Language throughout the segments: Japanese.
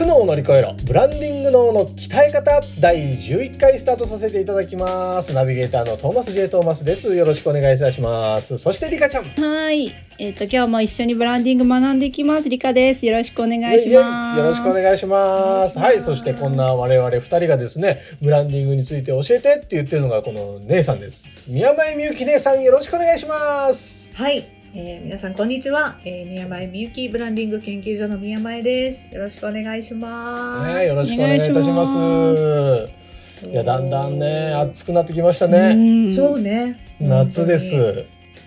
苦悩を乗り越えろ。ブランディング脳の鍛え方第11回スタートさせていただきます。ナビゲーターのトーマス J トーマスです。よろしくお願いいたします。そしてリカちゃん。はい、えっ、と今日も一緒にブランディング学んでいきます。リカです。よろしくお願いします。よろしくお願いしますお願いします。はい。そしてこんな我々2人がですねブランディングについて教えてって言ってるのがこの姉さんです。宮前みゆき姉さんよろしくお願いします。はい、えー皆さんこんにちは、えー宮前みゆきブランディング研究所の宮前です。よろしくお願いします。ねよろしくお願いいたします。おいやだんだんね暑くなってきましたね、うん。そうね。夏です。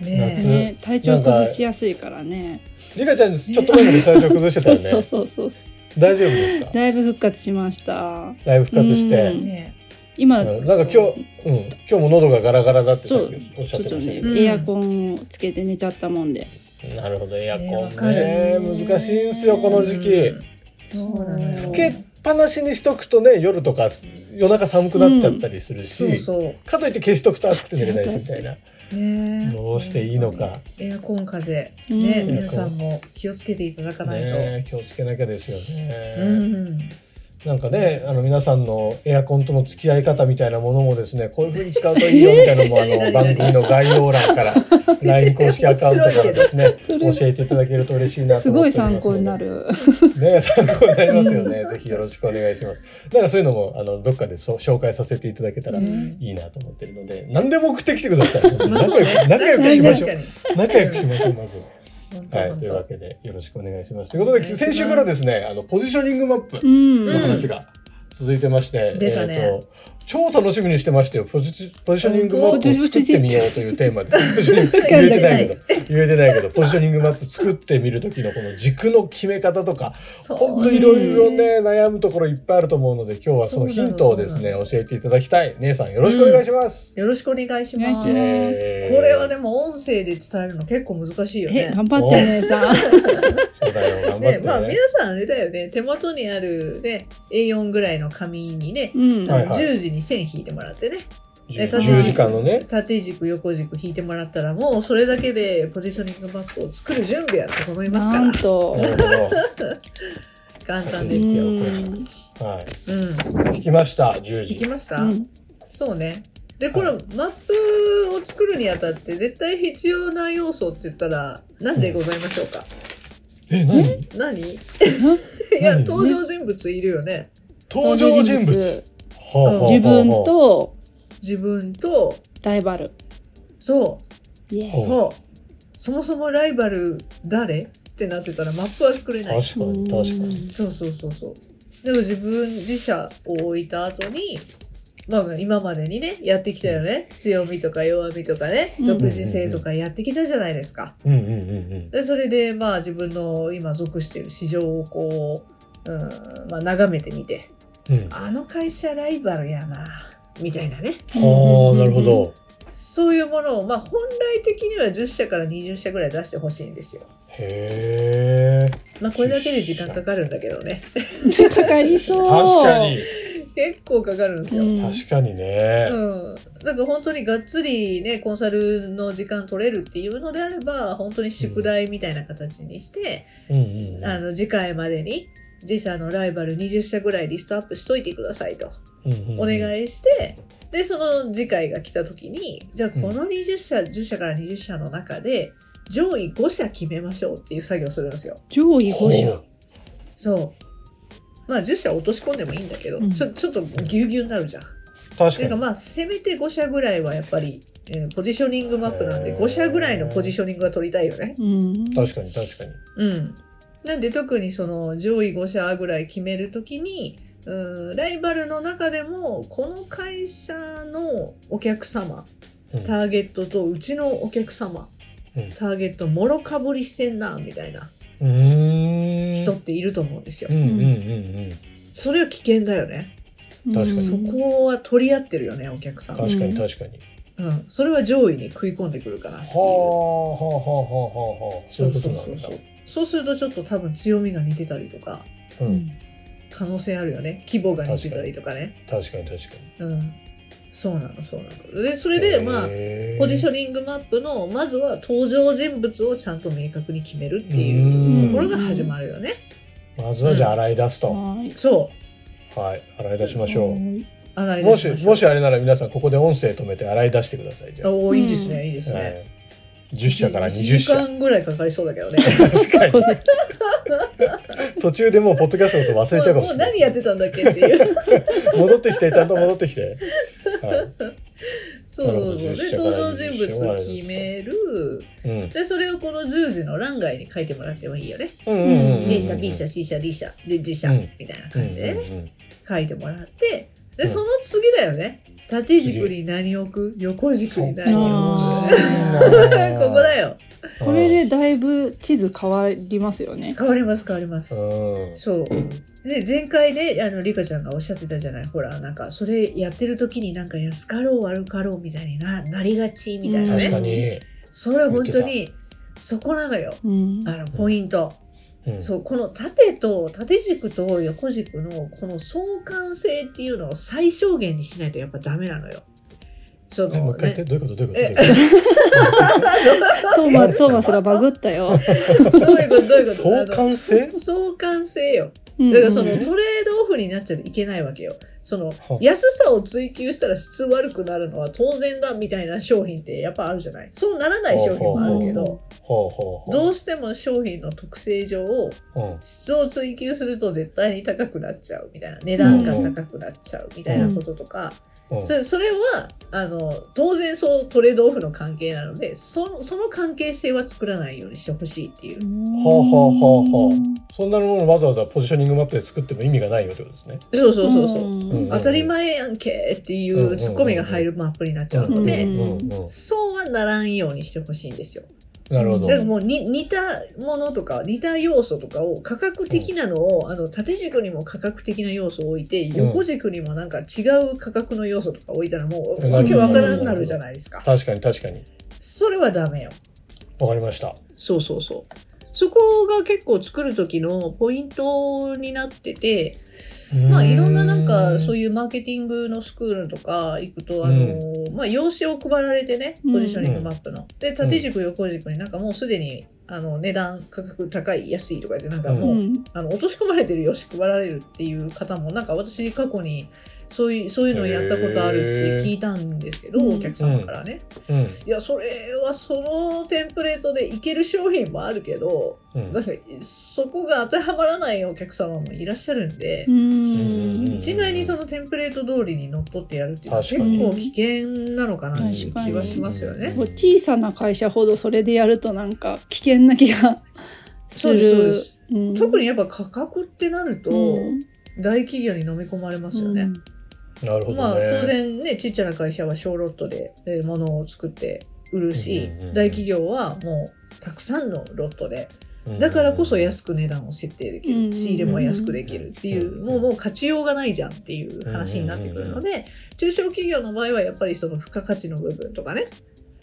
ね。夏。ね、体調崩しやすいからね。リカちゃんですちょっと前まで体調崩してたよね。そうそうそうそう。大丈夫ですか？だいぶ復活しました。だいぶ復活して、うん。ね今、うん。なんか今日、うん、今日も喉がガラガラだってさっきおっしゃってましたけど、うん。エアコンをつけて寝ちゃったもんで。なるほどエアコンね。わかね。る難しいんですよこの時期。うんそうなのよ。つけっぱなしにしとくとね夜とか夜中寒くなっちゃったりするし、そうそう。かといって消しとくと暑くて寝れないしみたいな。ねどうしていいのか。エアコン風うん。ね、皆さんも気をつけていただかないと。ね気をつけなきゃですよね、うん。なんかねあの皆さんのエアコンとの付き合い方みたいなものもですねこういう風に使うといいよみたいなのもあの何 番組の概要欄から LINE 公式アカウントからですね教えていただけると嬉しいなとすごい思っております参考になる。る。ね参考になりますよね。ぜひよろしくお願いします。だからそういうのもあのどっかでそう紹介させていただけたらいうんいなと思ってるので何でも送ってきてください。仲良く仲良くしましょう。仲良くしましょうまずはいというわけでよろししくお願いします。ということで先週からですねあのポジショニングマップうん。の話が続いてまして、出たね。えーと超楽しみにしてましたよポジポジショニングマップを作ってみようというテーマで ポジショニング言えてないけど言えてないけどポジショニングマップ作ってみる時のこの軸の決め方とか本当いろいろね悩むところいっぱいあると思うので今日はそのヒントをですね教えていただきたい姉さんよろしくお願いします。よろしくお願いします。これはでも音声で伝えるの結構難しいよえ、ね。頑張ってねさん。そうだよ頑張ってね。ねまあ皆さんあれだよね手元にあるね A4 ぐらいの紙にね、うん。はいはい十字に線引いてもらってね10縦10時間のね。縦軸横軸引いてもらったらもうそれだけでポジショニングマップを作る準備は整いますかなんらと。簡単うですよ。うん。ん。はい。聞きました10時。引きました、うんそうね。でこれ、はいマップを作るにあたって絶対必要な要素って言ったら何でございましょうか、え何？何？いや何登場人物いるよね登場人物。はあはあはあ自分と自分とライバル。そう。そう。そもそもライバル誰？ってなってたらマップは作れない。確かに確かに。そうそうそうそう。でも自分自社を置いた後にまあ今までにねやってきたよね。強みとか弱みとかね。うん。独自性とかやってきたじゃないですか。うんうんうんでそれでまあ自分の今属している市場をこう、うんまあ、眺めてみてうん。うん。あの会社ライバルやなみたいなねはあなるほ。ど。そういうものをまあ本来的には10社から20社ぐらい出してほしいんですよ。へえ。まあこれだけで時間かかるんだけどねかかりそう。確かに結構かかるんですよ。うん確かにね。うん、なんか本当にがっつりねコンサルの時間取れるっていうのであれば本当に宿題みたいな形にして、うん。あの次回までに自社のライバル20社ぐらいリストアップしといてくださいと。うんうんうん。お願いして、でその次回が来た時にじゃあこの20社、10社から20社の中で上位5社決めましょうっていう作業をするんですよ。上位5社。そう。まあ10社落とし込んでもいいんだけど、うん。ちょちょっとぎゅうぎゅうになるじゃん。確かに。まあせめて5社ぐらいはやっぱり、えーポジショニングマップなんでへー5社ぐらいのポジショニングは取りたいよね。うん。確かに確かに。うん、なんで特にその上位5社ぐらい決めるときにうんライバルの中でもこの会社のお客様うん。ターゲットとうちのお客様、うん。ターゲットもろかぶりしてんなみたいな人っていると思うんですよ。うんうんうんうん。それは危険だよね。確かに。そこは取り合ってるよねお客さん。確かにうん。確かに。うん、それは上位に食い込んでくるかなっていう。はあはあはあはあはあそういうことなんだ。そうそうするとちょっと多分強みが似てたりとかううん。ん可能性あるよね。規模が似てたりとかね。確かに確かに。うん。そうなのそうなの。でそれでまあポジショニングマップのまずは登場人物をちゃんと明確に決めるっていうところが始まるよね。まずはじゃあ洗い出すと、はい。そう。はい。洗い出しましょう、はい洗いもし出しましょう。もしあれなら皆さんここで音声止めて洗い出してくださいじゃあ、おーいいですねいいですね、はい10社から1 20時社。間ぐらいかかりそうだけどね。確かに。途中でもうポッドキャストのこと忘れちゃうかももうしれない。何やってたんだっけっていう。戻ってきてちゃんと戻ってきて、はい、そうそうそう。でなるほど。10社から登場人物を決める。うん。でそれをこの10時の欄外に書いてもらってもいいよね。A 社 B 社 C 社 D 社で G 社うん。みたいな感じでね、書いてもらってでうん。その次だよね。縦軸に何置く？横軸に何あ置く？ー。ここだよ。これでだいぶ地図変わりますよね。変わります変わります、うん。そう。で前回であのリカちゃんがおっしゃってたじゃない？ほらなんかそれやってる時になんか安かろう悪かろうみたいにななりがちみたいな確かね、に、それは本当にそこなのよ。うん。あのポイント、うんそうこの縦と縦軸と横軸のこの相関性っていうのを最小限にしないとやっぱダメなのよ。そえもうのね、一回言ってどういうことどういうことえどういうこトーマトーマスがバグったよ。どういうことどういうこと？と相関性？相関性よ。だだからそのうんトレードオフになっちゃいけないわけよ。そのは安さを追求したら質悪くなるのは当然だみたいな商品ってやっぱあるじゃない？そうならない商品もあるけどどうしても商品の特性上うん質を追求すると絶対に高くなっちゃうみたいな値段が高くなっちゃうみたいなこととか、うんそれそれはあの当然そうトレードオフの関係なのでそその関係性は作らないようにしてほしいっていう。ほうほうほうほうそんなものわざわざポジショニングマップで作っても意味がないよってことですね。そうそうそうそう、うん当たり前やんけっていうツッコミが入るマップになっちゃうので、そうはならんようにしてほしいんですよ。なるほど。だからもうに似たものとか似た要素とかを価格的なのを、あの縦軸にも価格的な要素を置いてん横軸にもなんか違う価格の要素とか置いたらもううんわけわからんなるじゃないですか。確かに確かに。それはダメよ。わかりました。そうそうそう。そこが結構作る時のポイントになってて、まあいろんななんかそういいうマーケティングのスクールとか行くと、あの、まあ用紙を配られてね、ポジショニングマップの。で、縦軸横軸になんかもうすでにあの値段価格高い安いとか言ってなんかもう、うん。あの落とし込まれてるよし配られるっていう方もなんか私過去にそういうそういうのをやったことあるって聞いたんですけど、うんお客様からね、うん。いやそれはそのテンプレートでいける商品もあるけどうん。なんかそこが当てはまらないお客様もいらっしゃるんで、うん。一概にそのテンプレート通りにのっとってやるっていうのは結構危険なのかなっていう気はしますよね。確。こう小さな会社ほどそれでやるとなんか危険な気がす そうですそうでる特にやっぱ価格ってなると、うん。大企業に飲み込まれますよね。なるほどね。まあ当然ねちっちゃな会社は小ロットでえー物を作って売るし、うんうんうんうん。大企業はもうたくさんのロットでうんだからこそ安く値段を設定できる、うんうんうん仕入れも安くできるっていう、うんもうもう勝ちようがないじゃんっていう話になってくるので、中小企業の場合はやっぱりその付加価値の部分とかね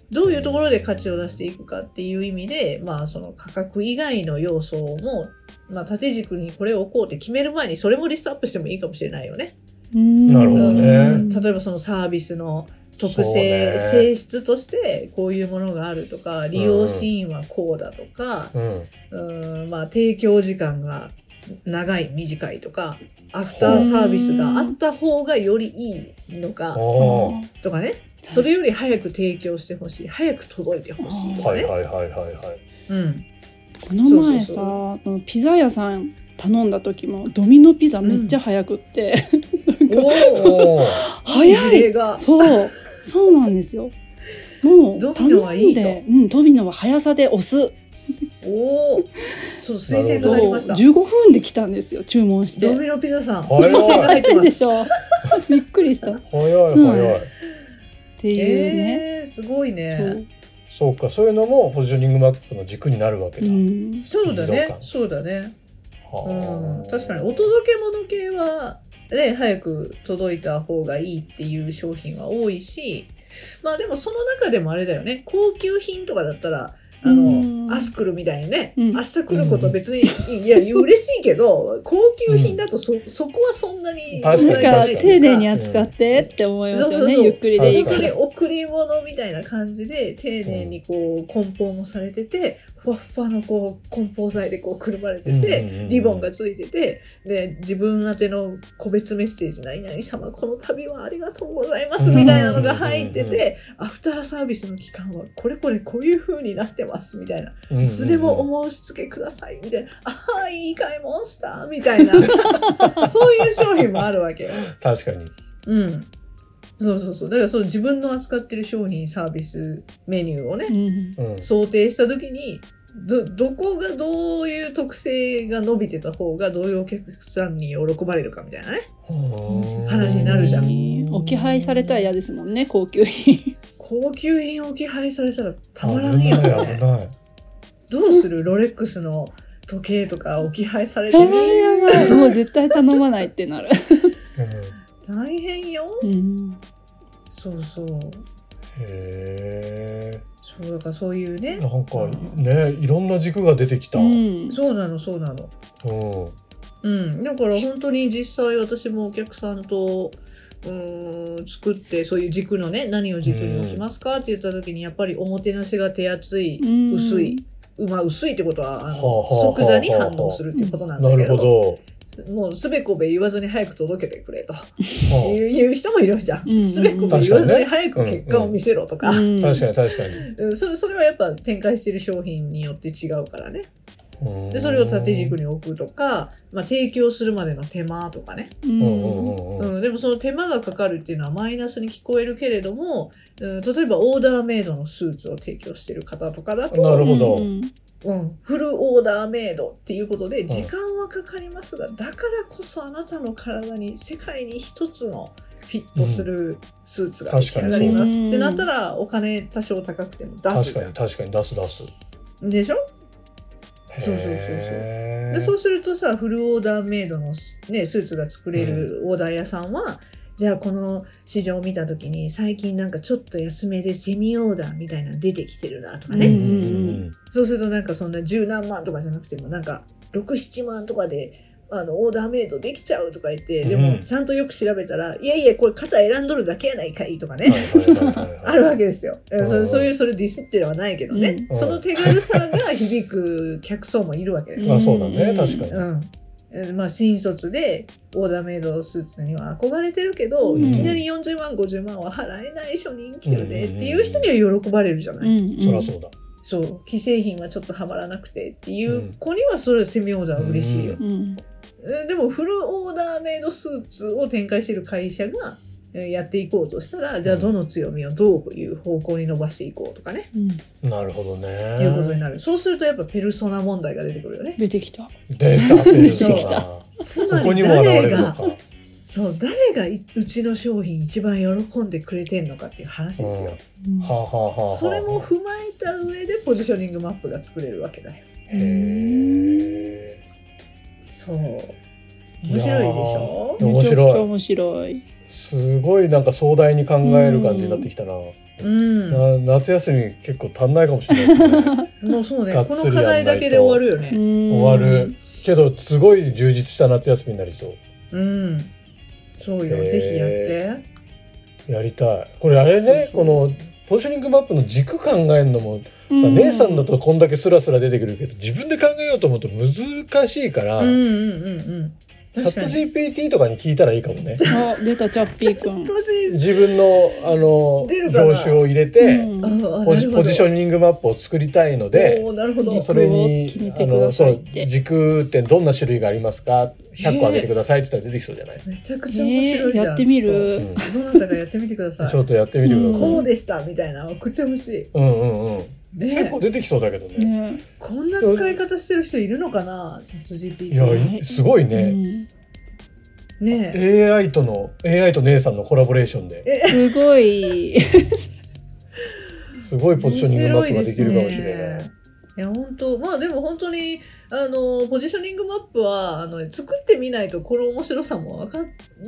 どういうところで価値を出していくかっていう意味で、まあその価格以外の要素も、まあ縦軸にこれを置こうって決める前にそれもリストアップしてもいいかもしれないよね。なるほどね。うん。例えばそのサービスの特性、ね。性質としてこういうものがあるとか利用シーンはこうだとか、うん。うんまあ、提供時間が長い短いとかアフターサービスがあった方がよりいいのかとかね。それより早く提供してほしい早く届いてほしいとかね。はいはいはいはいはい。うん。この前さそうピザ屋さん頼んだ時もドミノピザめっちゃ早くって、早い。そう。そうなんですよ。もうドミノはいいと。頼んでうんドミノは速さで押す。おおそう推薦が入りました。15分で来たんですよ注文して。ドミノピザさん推薦が入ってます。でしょびっくりした。っ早い早い。ていうね、えー、すごいね。そう。かそういうのもポジショニングマップの軸になるわけそう、だ、うん、そうだね。そうだね。はうん。あ確かにお届け物系はね早く届いた方がいいっていう商品は多いしまあでもその中でもあれだよね。高級品とかだったらあの、うん。明日来るみたいにね、うん。明日来ること別に、いや嬉しいけど高級品だとそ,、そこはそんなに確かにか丁寧に扱ってって思いますよね、ゆっくりでいいから。贈り物みたいな感じで丁寧にこう梱包もされててふわっふわのこう梱包材でこうくるまれてて、リボンがついててで自分宛ての個別メッセージ「何々様この度はありがとうございます」みたいなのが入っててアフターサービスの期間はこれこれこういう風になってますみたいな。いつでもお申し付けくださいみたいな「ああいい買い物した」みたいな。そういう商品もあるわけよ。確かに。うん。そうそうそう。だからその自分の扱ってる商品サービスメニューをね、うん。うん。想定した時にどどこがどういう特性が伸びてた方がどういうお客さんに喜ばれるかみたいなね。話になるじゃん。置き配されたら嫌ですもんね高級品。高級品置き配されたらたまらんよ。危ない危ねどうする？ロレックスの時計とか置き配されてみもう絶対頼まないってなる。大変よ。うん。そうそう。うんへえ。そうだからそういうね。なんかねいろんな軸が出てきた、ううん。んそうなのそうなの。うん、だから本当に実際私もお客さんとうーん作ってそういう軸のね何を軸に置きますかって言った時にやっぱりおもてなしが手厚い、うん。薄い、まあ、薄いってことはあのはあはあはあ即座に反応するっていうことなんだなるけどもうすべこべ言わずに早く届けてくれと。はいう人もいるじゃん。すべこべ言わずに早く結果を見せろとか。うんあ確かに確かに。うん。それそれはやっぱ展開してる商品によって違うからね。でそれを縦軸に置くとか、まあ、提供するまでの手間とかね、ううんうんんうんうん。うん、でもその手間がかかるっていうのはマイナスに聞こえるけれども、うん、例えばオーダーメイドのスーツを提供してる方とかだと、なるほどうん。うん、フルオーダーメイドっていうことで時間はかかりますが、だからこそあなたの体に世界に一つのフィットするスーツが出来上がります。う。んってなったらお金多少高くても出す確じゃかに確かに出す出す。んでしょ？そうそうそうそう。でそうするとさフルオーダーメイドの、ね、スーツが作れるオーダー屋さんは、じゃあこの市場を見た時に最近なんかちょっと安めでセミオーダーみたいなの出てきてるなとかね、うんうんうん。そうするとなんかそんな十何万とかじゃなくてもなんか67万とかであのオーダーメイドできちゃうとか言ってでうん。もちゃんとよく調べたら、いやいやこれ型選んどるだけやないかいとかね、あるわけですよ。んそそういうそれディスってはないけどね、うん。その手軽さが響く客層もいるわけですまあそうだね。確かに。うん。えまあ、新卒でオーダーメイドスーツには憧れてるけど、うん。いきなり40万50万は払えない初任給でっていう人には喜ばれるじゃない、うんそりゃそうだ。そう。既製品はちょっとはまらなくてっていう子にはそれセミオーダーは嬉しいよ、うん。えでもフルオーダーメイドスーツを展開している会社がえやっていこうとしたらじゃあどの強みをどういう方向に伸ばしていこうとかね、うん。なるほどね。いうことになる。そうするとやっぱペルソナ問題が出てくるよね。出てきた。出たペルソナ。出てきたつまり誰がそう誰がいうちの商品一番喜んでくれてんのかっていう話ですよ、うん。はあはあはあはあ。それも踏まえた上でポジショニングマップが作れるわけだよ。へそう。面白いでしょ？面白い。面白い。すごいなんか壮大に考える感じになってきたな、うん。な夏休み結構足んないかもしれないですね。もうそうね。この課題だけで終わるよね。終終わる。けどすごい充実した夏休みになりそう。うん。そうよ。ぜひやって。やりたい。これあれねそうそう。このポジショニングマップの軸考えるのもさ、うん。姉さんだとこんだけスラスラ出てくるけど自分で考えようと思うと難しいから、うんうんうんうんチャット GPT とかに聞いたらいいかもね。あ出たチャッピーくん。当時自分のあの業種を入れて、うん。あポジポジションニングマップを作りたいので、おーなるほど。軸それにあのそうさいって。軸ってどんな種類がありますか？100個あげてくださいって言ったら出てきそうじゃない、めちゃくちゃ面白いじゃん、えーやってみる？どなたかやってみてください。ちょっとやってみてください、こうでしたみたいな。の送ってほしい。うんうんうんね。結構出てきそうだけどね。ね。こんな使い方してる人いるのかな？チャット GPT いやいすごいうね、ん。ねえ。AI との AI と姉さんのコラボレーションで。すごい。すごいポジショニングマップができるかもしれない。いや本当。まあでも本当にあのポジショニングマップはあの作ってみないとこの面白さも分か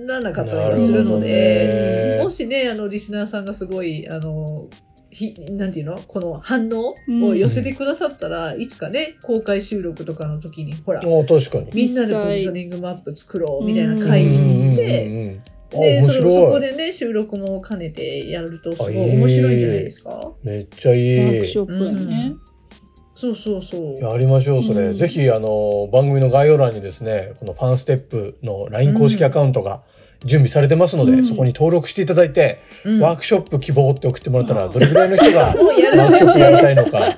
らなかったりはするのでね。もしねあのリスナーさんがすごいあのひなんていうの？この反応うん。を寄せてくださったら、いつかね公開収録とかの時にほらあ確かに。みんなでポジショニングマップ作ろうみたいな会議にして、うんでそそこでね収録も兼ねてやるとすごい面白いんじゃないですか、めっちゃいワーいクショップやね。そうそうそう。やりましょうそれ、うん。ぜひあの番組の概要欄にですねこのファンステップの LINE 公式アカウントが準備されてますので、うん。そこに登録していただいて、うん。ワークショップ希望って送ってもらったらどれぐらいの人が ワークショップやりたいのか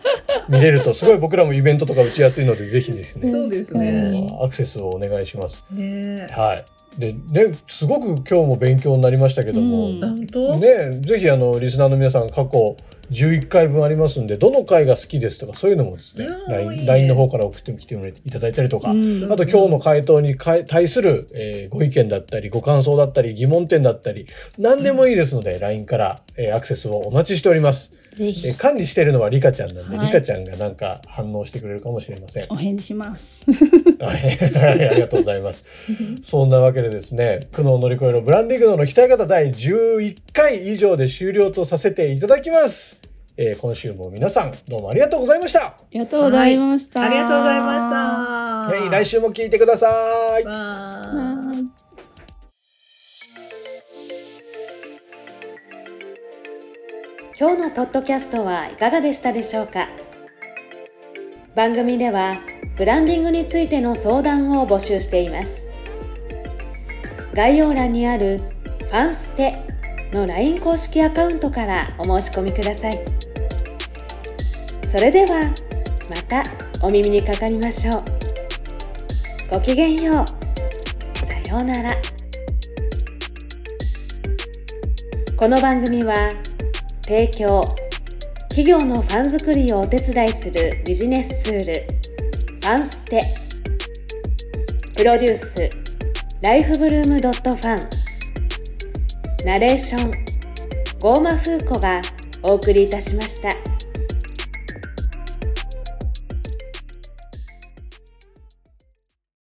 見れるとすごい僕らもイベントとか打ちやすいのでぜひですね、そうですあね。のアクセスをお願いします。ね。はい。でねすごく今日も勉強になりましたけども、ねぜひあのリスナーの皆さん過去11回分ありますんでどの回が好きですとかそういうのもですねうん LINE ね。の方から送ってきていただいたりとか、うんあと今日の回答にかい対する、えーご意見だったりご感想だったり疑問点だったり何でもいいですので LINE から、えーアクセスをお待ちしております、えー管理しているのはリカちゃんなんで、はいリカちゃんがなんか反応してくれるかもしれませんお返事します。はい、ありがとうございます。そんなわけでですね、苦悩を乗り越えるブランディングの鍛え方第11回以上で終了とさせていただきます。えー今週も皆さんどうもありがとうございました。ありがとうございました。ありがとうございました。はい、来週も聞いてください今日のポッドキャストはいかがでしたでしょうか？番組ではブランディングについての相談を募集しています。概要欄にある「ファンステ」の LINE 公式アカウントからお申し込みください。それではまたお耳にかかりましょう。ごきげんよう。さようなら。この番組は提供。企業のファン作りをお手伝いするビジネスツール。ファンステ。プロデュース。ライフブルームドットファン。ナレーション。ゴーマフーコがお送りいたしました。